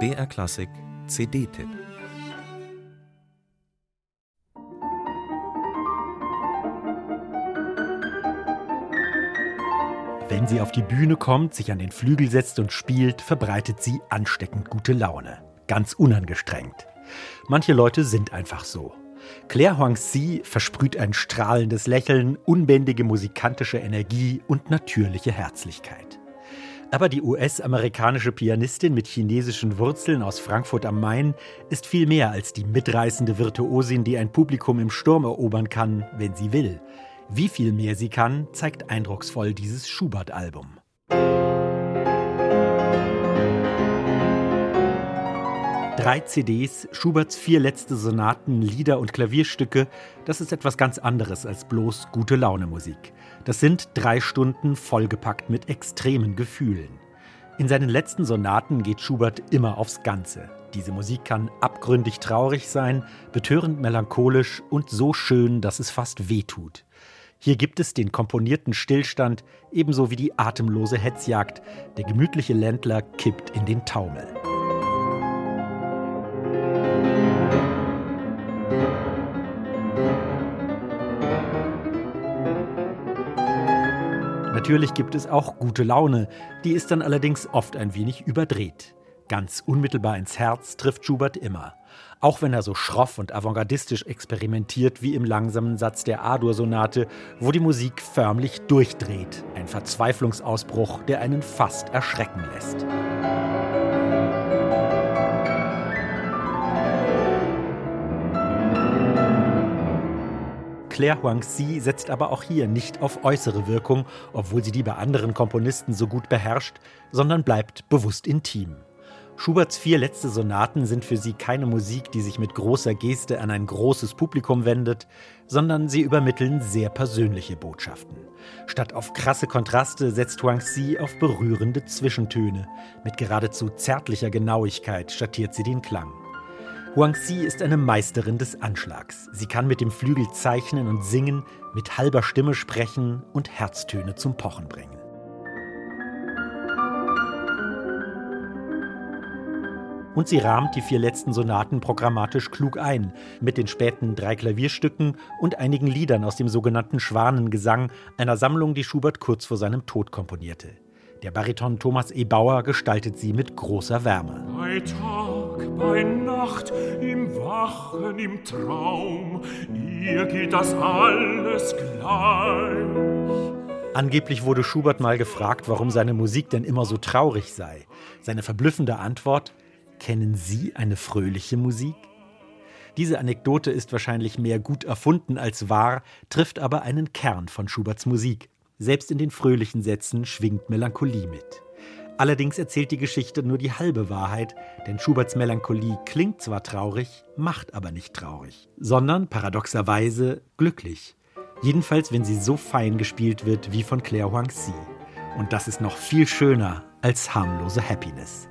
BR Klassik CD-Tipp Wenn sie auf die Bühne kommt, sich an den Flügel setzt und spielt, verbreitet sie ansteckend gute Laune. Ganz unangestrengt. Manche Leute sind einfach so. Claire Huangxi versprüht ein strahlendes Lächeln, unbändige musikantische Energie und natürliche Herzlichkeit. Aber die US-amerikanische Pianistin mit chinesischen Wurzeln aus Frankfurt am Main ist viel mehr als die mitreißende Virtuosin, die ein Publikum im Sturm erobern kann, wenn sie will. Wie viel mehr sie kann, zeigt eindrucksvoll dieses Schubert-Album. Drei CDs, Schuberts vier letzte Sonaten, Lieder und Klavierstücke, das ist etwas ganz anderes als bloß gute Laune Musik. Das sind drei Stunden vollgepackt mit extremen Gefühlen. In seinen letzten Sonaten geht Schubert immer aufs Ganze. Diese Musik kann abgründig traurig sein, betörend melancholisch und so schön, dass es fast weh tut. Hier gibt es den komponierten Stillstand, ebenso wie die atemlose Hetzjagd. Der gemütliche Ländler kippt in den Taumel. Natürlich gibt es auch gute Laune, die ist dann allerdings oft ein wenig überdreht. Ganz unmittelbar ins Herz trifft Schubert immer. Auch wenn er so schroff und avantgardistisch experimentiert wie im langsamen Satz der A-Dur-Sonate, wo die Musik förmlich durchdreht. Ein Verzweiflungsausbruch, der einen fast erschrecken lässt. Claire Huangxi setzt aber auch hier nicht auf äußere Wirkung, obwohl sie die bei anderen Komponisten so gut beherrscht, sondern bleibt bewusst intim. Schuberts vier letzte Sonaten sind für sie keine Musik, die sich mit großer Geste an ein großes Publikum wendet, sondern sie übermitteln sehr persönliche Botschaften. Statt auf krasse Kontraste setzt Huangxi auf berührende Zwischentöne. Mit geradezu zärtlicher Genauigkeit schattiert sie den Klang. Huangxi ist eine Meisterin des Anschlags. Sie kann mit dem Flügel zeichnen und singen, mit halber Stimme sprechen und Herztöne zum Pochen bringen. Und sie rahmt die vier letzten Sonaten programmatisch klug ein, mit den späten drei Klavierstücken und einigen Liedern aus dem sogenannten Schwanengesang, einer Sammlung, die Schubert kurz vor seinem Tod komponierte. Der Bariton Thomas E. Bauer gestaltet sie mit großer Wärme. Bei Nacht, im Wachen, im Traum, ihr geht das alles gleich. Angeblich wurde Schubert mal gefragt, warum seine Musik denn immer so traurig sei. Seine verblüffende Antwort: Kennen Sie eine fröhliche Musik? Diese Anekdote ist wahrscheinlich mehr gut erfunden als wahr, trifft aber einen Kern von Schuberts Musik. Selbst in den fröhlichen Sätzen schwingt Melancholie mit. Allerdings erzählt die Geschichte nur die halbe Wahrheit, denn Schuberts Melancholie klingt zwar traurig, macht aber nicht traurig, sondern paradoxerweise glücklich. Jedenfalls, wenn sie so fein gespielt wird wie von Claire Huangxi. Und das ist noch viel schöner als harmlose Happiness.